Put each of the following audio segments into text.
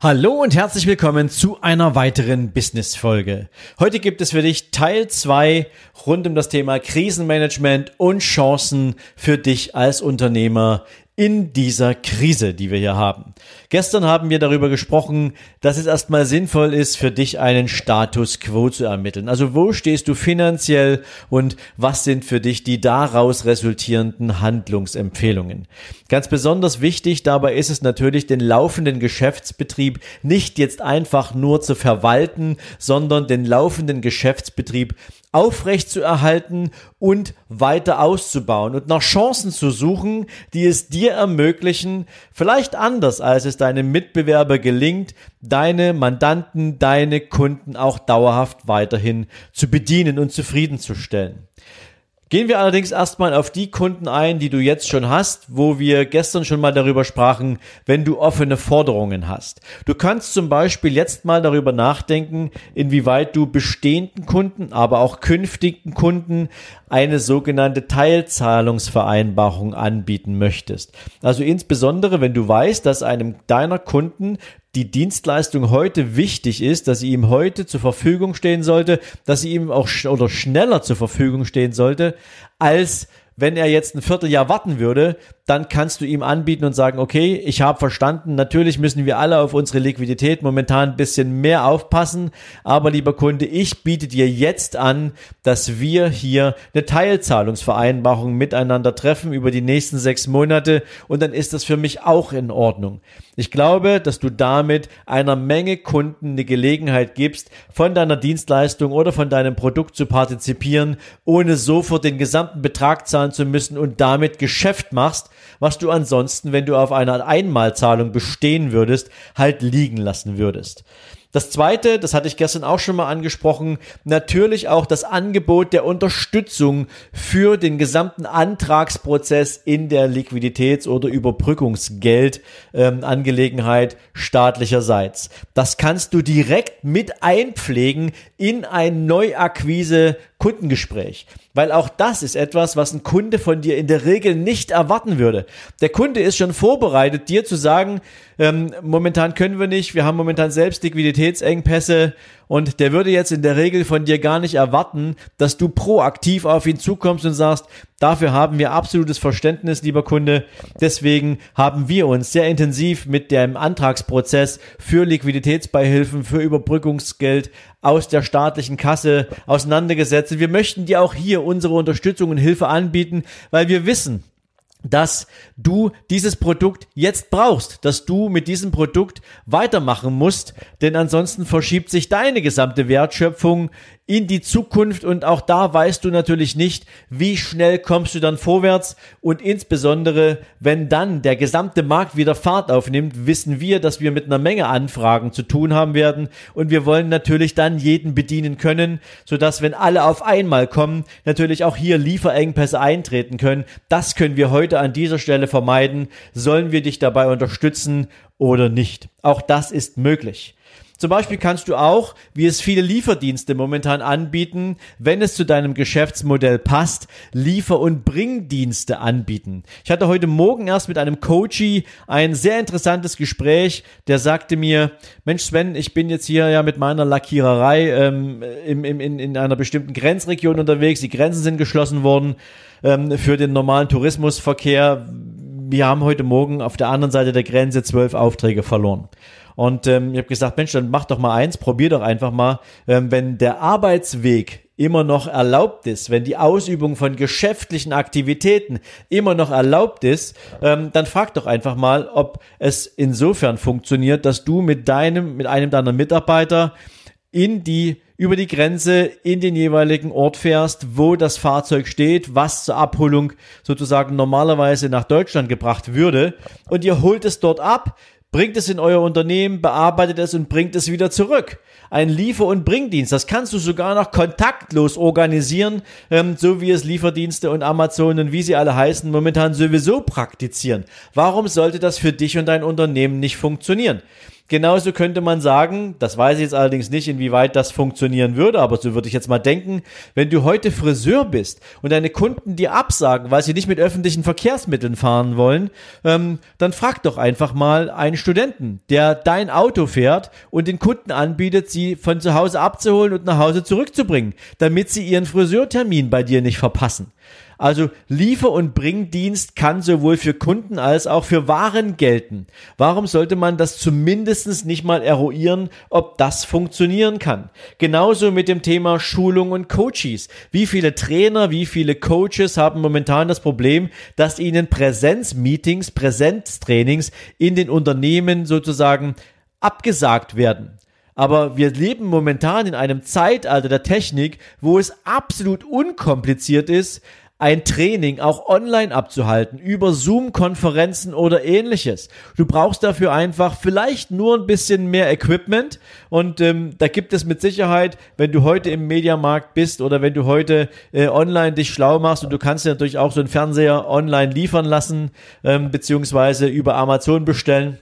Hallo und herzlich willkommen zu einer weiteren Business-Folge. Heute gibt es für dich Teil 2 rund um das Thema Krisenmanagement und Chancen für dich als Unternehmer in dieser Krise, die wir hier haben. Gestern haben wir darüber gesprochen, dass es erstmal sinnvoll ist, für dich einen Status quo zu ermitteln. Also wo stehst du finanziell und was sind für dich die daraus resultierenden Handlungsempfehlungen? Ganz besonders wichtig dabei ist es natürlich, den laufenden Geschäftsbetrieb nicht jetzt einfach nur zu verwalten, sondern den laufenden Geschäftsbetrieb aufrecht zu erhalten und weiter auszubauen und nach Chancen zu suchen, die es dir ermöglichen, vielleicht anders als es deinem Mitbewerber gelingt, deine Mandanten, deine Kunden auch dauerhaft weiterhin zu bedienen und zufriedenzustellen. Gehen wir allerdings erstmal auf die Kunden ein, die du jetzt schon hast, wo wir gestern schon mal darüber sprachen, wenn du offene Forderungen hast. Du kannst zum Beispiel jetzt mal darüber nachdenken, inwieweit du bestehenden Kunden, aber auch künftigen Kunden eine sogenannte Teilzahlungsvereinbarung anbieten möchtest. Also insbesondere, wenn du weißt, dass einem deiner Kunden die Dienstleistung heute wichtig ist, dass sie ihm heute zur Verfügung stehen sollte, dass sie ihm auch sch oder schneller zur Verfügung stehen sollte, als wenn er jetzt ein Vierteljahr warten würde, dann kannst du ihm anbieten und sagen, okay, ich habe verstanden, natürlich müssen wir alle auf unsere Liquidität momentan ein bisschen mehr aufpassen, aber lieber Kunde, ich biete dir jetzt an, dass wir hier eine Teilzahlungsvereinbarung miteinander treffen über die nächsten sechs Monate und dann ist das für mich auch in Ordnung. Ich glaube, dass du damit einer Menge Kunden eine Gelegenheit gibst, von deiner Dienstleistung oder von deinem Produkt zu partizipieren, ohne sofort den gesamten Betrag zahlen zu müssen und damit Geschäft machst, was du ansonsten, wenn du auf einer Einmalzahlung bestehen würdest, halt liegen lassen würdest. Das zweite, das hatte ich gestern auch schon mal angesprochen, natürlich auch das Angebot der Unterstützung für den gesamten Antragsprozess in der Liquiditäts- oder Überbrückungsgeldangelegenheit ähm, staatlicherseits. Das kannst du direkt mit einpflegen in ein Neuakquise Kundengespräch. Weil auch das ist etwas, was ein Kunde von dir in der Regel nicht erwarten würde. Der Kunde ist schon vorbereitet, dir zu sagen, ähm, momentan können wir nicht, wir haben momentan selbst Liquiditätsengpässe und der würde jetzt in der Regel von dir gar nicht erwarten, dass du proaktiv auf ihn zukommst und sagst, dafür haben wir absolutes Verständnis, lieber Kunde. Deswegen haben wir uns sehr intensiv mit dem Antragsprozess für Liquiditätsbeihilfen, für Überbrückungsgeld aus der staatlichen Kasse auseinandergesetzt. Wir möchten dir auch hier unsere Unterstützung und Hilfe anbieten, weil wir wissen, dass du dieses Produkt jetzt brauchst, dass du mit diesem Produkt weitermachen musst, denn ansonsten verschiebt sich deine gesamte Wertschöpfung in die Zukunft und auch da weißt du natürlich nicht, wie schnell kommst du dann vorwärts und insbesondere, wenn dann der gesamte Markt wieder Fahrt aufnimmt, wissen wir, dass wir mit einer Menge Anfragen zu tun haben werden und wir wollen natürlich dann jeden bedienen können, sodass wenn alle auf einmal kommen, natürlich auch hier Lieferengpässe eintreten können. Das können wir heute an dieser Stelle vermeiden. Sollen wir dich dabei unterstützen oder nicht? Auch das ist möglich. Zum Beispiel kannst du auch, wie es viele Lieferdienste momentan anbieten, wenn es zu deinem Geschäftsmodell passt, Liefer- und Bringdienste anbieten. Ich hatte heute Morgen erst mit einem Coachie ein sehr interessantes Gespräch, der sagte mir, Mensch Sven, ich bin jetzt hier ja mit meiner Lackiererei ähm, im, im, in, in einer bestimmten Grenzregion unterwegs, die Grenzen sind geschlossen worden ähm, für den normalen Tourismusverkehr. Wir haben heute Morgen auf der anderen Seite der Grenze zwölf Aufträge verloren. Und ähm, ich habe gesagt, Mensch, dann mach doch mal eins, probier doch einfach mal, ähm, wenn der Arbeitsweg immer noch erlaubt ist, wenn die Ausübung von geschäftlichen Aktivitäten immer noch erlaubt ist, ähm, dann frag doch einfach mal, ob es insofern funktioniert, dass du mit deinem, mit einem deiner Mitarbeiter in die über die Grenze in den jeweiligen Ort fährst, wo das Fahrzeug steht, was zur Abholung sozusagen normalerweise nach Deutschland gebracht würde. Und ihr holt es dort ab, bringt es in euer Unternehmen, bearbeitet es und bringt es wieder zurück. ein Liefer- und Bringdienst. Das kannst du sogar noch kontaktlos organisieren, ähm, so wie es Lieferdienste und Amazon und wie sie alle heißen, momentan sowieso praktizieren. Warum sollte das für dich und dein Unternehmen nicht funktionieren? Genauso könnte man sagen, das weiß ich jetzt allerdings nicht, inwieweit das funktionieren würde, aber so würde ich jetzt mal denken, wenn du heute Friseur bist und deine Kunden dir absagen, weil sie nicht mit öffentlichen Verkehrsmitteln fahren wollen, ähm, dann frag doch einfach mal einen Studenten, der dein Auto fährt und den Kunden anbietet, sie von zu Hause abzuholen und nach Hause zurückzubringen, damit sie ihren Friseurtermin bei dir nicht verpassen. Also Liefer- und Bringdienst kann sowohl für Kunden als auch für Waren gelten. Warum sollte man das zumindest nicht mal eruieren, ob das funktionieren kann? Genauso mit dem Thema Schulung und Coaches. Wie viele Trainer, wie viele Coaches haben momentan das Problem, dass ihnen Präsenzmeetings, Präsenztrainings in den Unternehmen sozusagen abgesagt werden. Aber wir leben momentan in einem Zeitalter der Technik, wo es absolut unkompliziert ist, ein Training auch online abzuhalten, über Zoom-Konferenzen oder ähnliches. Du brauchst dafür einfach vielleicht nur ein bisschen mehr Equipment und ähm, da gibt es mit Sicherheit, wenn du heute im Mediamarkt bist oder wenn du heute äh, online dich schlau machst und du kannst dir natürlich auch so einen Fernseher online liefern lassen, ähm, beziehungsweise über Amazon bestellen.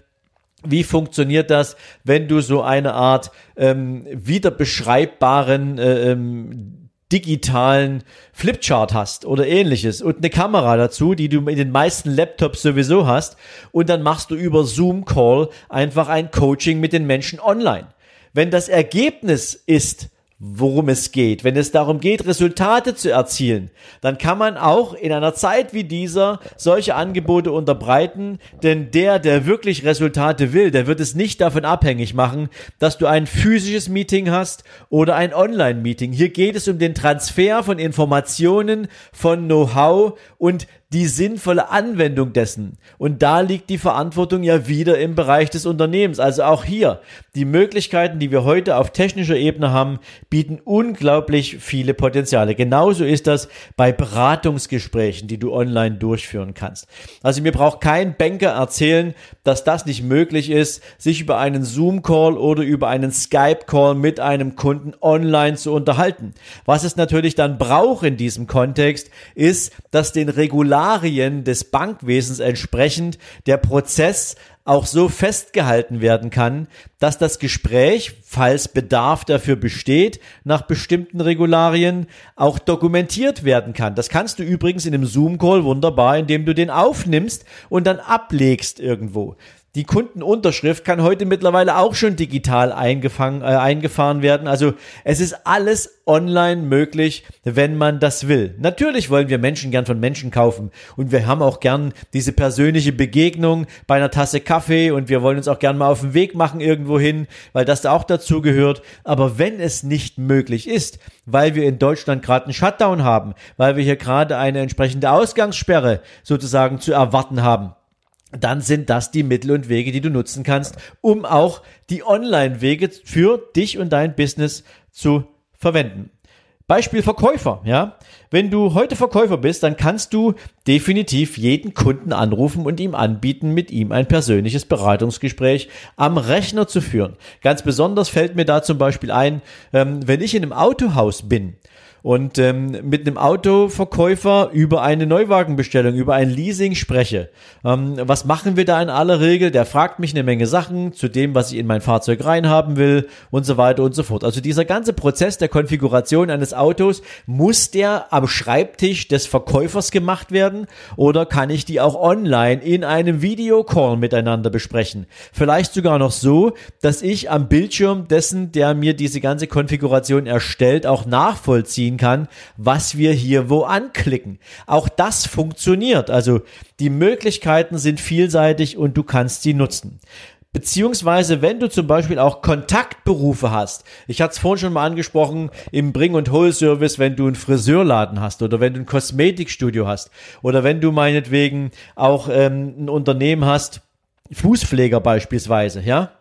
Wie funktioniert das, wenn du so eine Art ähm, wieder beschreibbaren äh, ähm, digitalen Flipchart hast oder ähnliches und eine Kamera dazu, die du in den meisten Laptops sowieso hast und dann machst du über Zoom Call einfach ein Coaching mit den Menschen online. Wenn das Ergebnis ist, worum es geht. Wenn es darum geht, Resultate zu erzielen, dann kann man auch in einer Zeit wie dieser solche Angebote unterbreiten, denn der, der wirklich Resultate will, der wird es nicht davon abhängig machen, dass du ein physisches Meeting hast oder ein Online-Meeting. Hier geht es um den Transfer von Informationen, von Know-how und die sinnvolle Anwendung dessen. Und da liegt die Verantwortung ja wieder im Bereich des Unternehmens. Also auch hier, die Möglichkeiten, die wir heute auf technischer Ebene haben, bieten unglaublich viele Potenziale. Genauso ist das bei Beratungsgesprächen, die du online durchführen kannst. Also mir braucht kein Banker erzählen, dass das nicht möglich ist, sich über einen Zoom-Call oder über einen Skype-Call mit einem Kunden online zu unterhalten. Was es natürlich dann braucht in diesem Kontext, ist, dass den Regularien Regularien des Bankwesens entsprechend der Prozess auch so festgehalten werden kann, dass das Gespräch, falls Bedarf dafür besteht, nach bestimmten Regularien auch dokumentiert werden kann. Das kannst du übrigens in einem Zoom-Call wunderbar, indem du den aufnimmst und dann ablegst irgendwo. Die Kundenunterschrift kann heute mittlerweile auch schon digital eingefangen, äh, eingefahren werden. Also es ist alles online möglich, wenn man das will. Natürlich wollen wir Menschen gern von Menschen kaufen und wir haben auch gern diese persönliche Begegnung bei einer Tasse Kaffee und wir wollen uns auch gern mal auf den Weg machen irgendwo hin, weil das da auch dazu gehört. Aber wenn es nicht möglich ist, weil wir in Deutschland gerade einen Shutdown haben, weil wir hier gerade eine entsprechende Ausgangssperre sozusagen zu erwarten haben, dann sind das die Mittel und Wege, die du nutzen kannst, um auch die Online-Wege für dich und dein Business zu verwenden. Beispiel Verkäufer, ja. Wenn du heute Verkäufer bist, dann kannst du definitiv jeden Kunden anrufen und ihm anbieten, mit ihm ein persönliches Beratungsgespräch am Rechner zu führen. Ganz besonders fällt mir da zum Beispiel ein, ähm, wenn ich in einem Autohaus bin und ähm, mit einem Autoverkäufer über eine Neuwagenbestellung, über ein Leasing spreche. Ähm, was machen wir da in aller Regel? Der fragt mich eine Menge Sachen zu dem, was ich in mein Fahrzeug reinhaben will und so weiter und so fort. Also dieser ganze Prozess der Konfiguration eines Autos, muss der am Schreibtisch des Verkäufers gemacht werden oder kann ich die auch online in einem Videocall miteinander besprechen? Vielleicht sogar noch so, dass ich am Bildschirm dessen, der mir diese ganze Konfiguration erstellt, auch nachvollziehen nachvollziehen kann, was wir hier wo anklicken. Auch das funktioniert. Also die Möglichkeiten sind vielseitig und du kannst sie nutzen. Beziehungsweise, wenn du zum Beispiel auch Kontaktberufe hast. Ich hatte es vorhin schon mal angesprochen, im Bring- und Hol-Service, wenn du einen Friseurladen hast oder wenn du ein Kosmetikstudio hast oder wenn du meinetwegen auch ähm, ein Unternehmen hast, Fußpfleger beispielsweise, ja.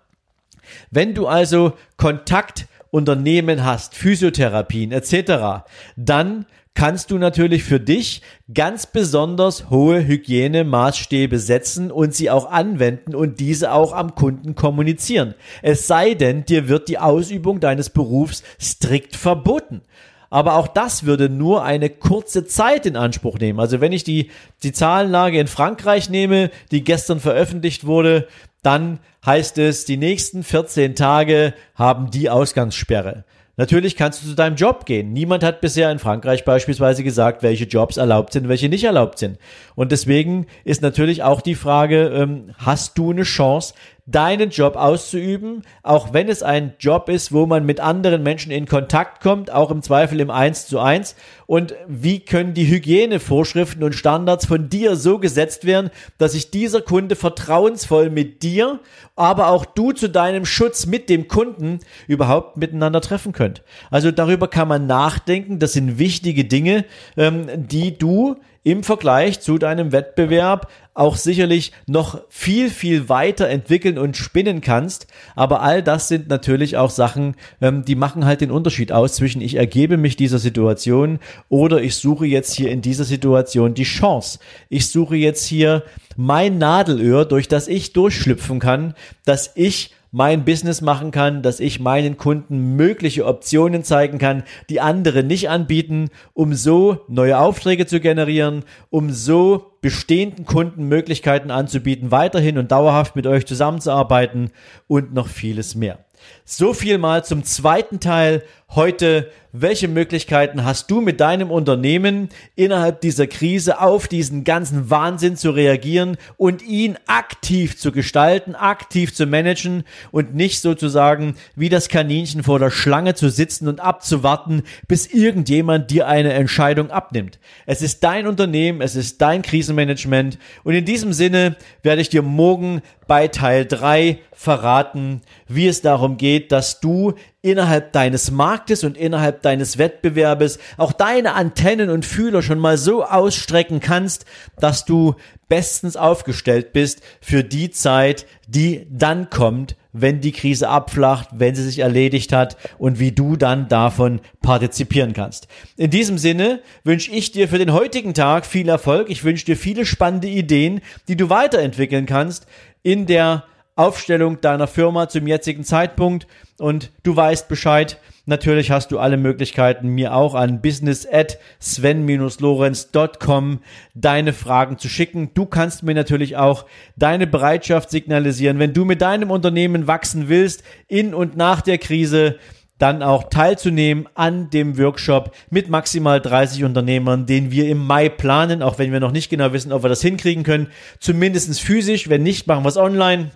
Wenn du also Kontakt Unternehmen hast, Physiotherapien etc., dann kannst du natürlich für dich ganz besonders hohe Hygienemaßstäbe setzen und sie auch anwenden und diese auch am Kunden kommunizieren. Es sei denn, dir wird die Ausübung deines Berufs strikt verboten. Aber auch das würde nur eine kurze Zeit in Anspruch nehmen. Also wenn ich die, die Zahlenlage in Frankreich nehme, die gestern veröffentlicht wurde, dann heißt es, die nächsten 14 Tage haben die Ausgangssperre. Natürlich kannst du zu deinem Job gehen. Niemand hat bisher in Frankreich beispielsweise gesagt, welche Jobs erlaubt sind, welche nicht erlaubt sind. Und deswegen ist natürlich auch die Frage, ähm, hast du eine Chance, deinen Job auszuüben, auch wenn es ein Job ist, wo man mit anderen Menschen in Kontakt kommt, auch im Zweifel im Eins zu eins. Und wie können die Hygienevorschriften und Standards von dir so gesetzt werden, dass sich dieser Kunde vertrauensvoll mit dir, aber auch du zu deinem Schutz mit dem Kunden überhaupt miteinander treffen könnt. Also darüber kann man nachdenken. Das sind wichtige Dinge, ähm, die du im Vergleich zu deinem Wettbewerb auch sicherlich noch viel, viel weiter entwickeln und spinnen kannst. Aber all das sind natürlich auch Sachen, ähm, die machen halt den Unterschied aus zwischen ich ergebe mich dieser Situation oder ich suche jetzt hier in dieser Situation die Chance. Ich suche jetzt hier mein Nadelöhr, durch das ich durchschlüpfen kann, dass ich mein Business machen kann, dass ich meinen Kunden mögliche Optionen zeigen kann, die andere nicht anbieten, um so neue Aufträge zu generieren, um so bestehenden Kunden Möglichkeiten anzubieten, weiterhin und dauerhaft mit euch zusammenzuarbeiten und noch vieles mehr. So viel mal zum zweiten Teil heute welche Möglichkeiten hast du mit deinem Unternehmen innerhalb dieser Krise auf diesen ganzen Wahnsinn zu reagieren und ihn aktiv zu gestalten, aktiv zu managen und nicht sozusagen wie das Kaninchen vor der Schlange zu sitzen und abzuwarten, bis irgendjemand dir eine Entscheidung abnimmt. Es ist dein Unternehmen, es ist dein Krisenmanagement und in diesem Sinne werde ich dir morgen bei Teil 3 verraten, wie es darum geht, dass du innerhalb deines Marktes und innerhalb deines Wettbewerbes auch deine Antennen und Fühler schon mal so ausstrecken kannst, dass du bestens aufgestellt bist für die Zeit, die dann kommt, wenn die Krise abflacht, wenn sie sich erledigt hat und wie du dann davon partizipieren kannst. In diesem Sinne wünsche ich dir für den heutigen Tag viel Erfolg. Ich wünsche dir viele spannende Ideen, die du weiterentwickeln kannst in der Aufstellung deiner Firma zum jetzigen Zeitpunkt und du weißt Bescheid. Natürlich hast du alle Möglichkeiten, mir auch an business at sven-lorenz.com deine Fragen zu schicken. Du kannst mir natürlich auch deine Bereitschaft signalisieren, wenn du mit deinem Unternehmen wachsen willst, in und nach der Krise, dann auch teilzunehmen an dem Workshop mit maximal 30 Unternehmern, den wir im Mai planen, auch wenn wir noch nicht genau wissen, ob wir das hinkriegen können. Zumindestens physisch, wenn nicht, machen wir es online.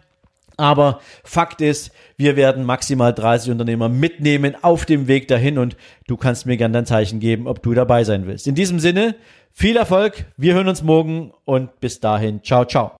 Aber Fakt ist, wir werden maximal 30 Unternehmer mitnehmen auf dem Weg dahin und du kannst mir gerne ein Zeichen geben, ob du dabei sein willst. In diesem Sinne, viel Erfolg, wir hören uns morgen und bis dahin, ciao, ciao.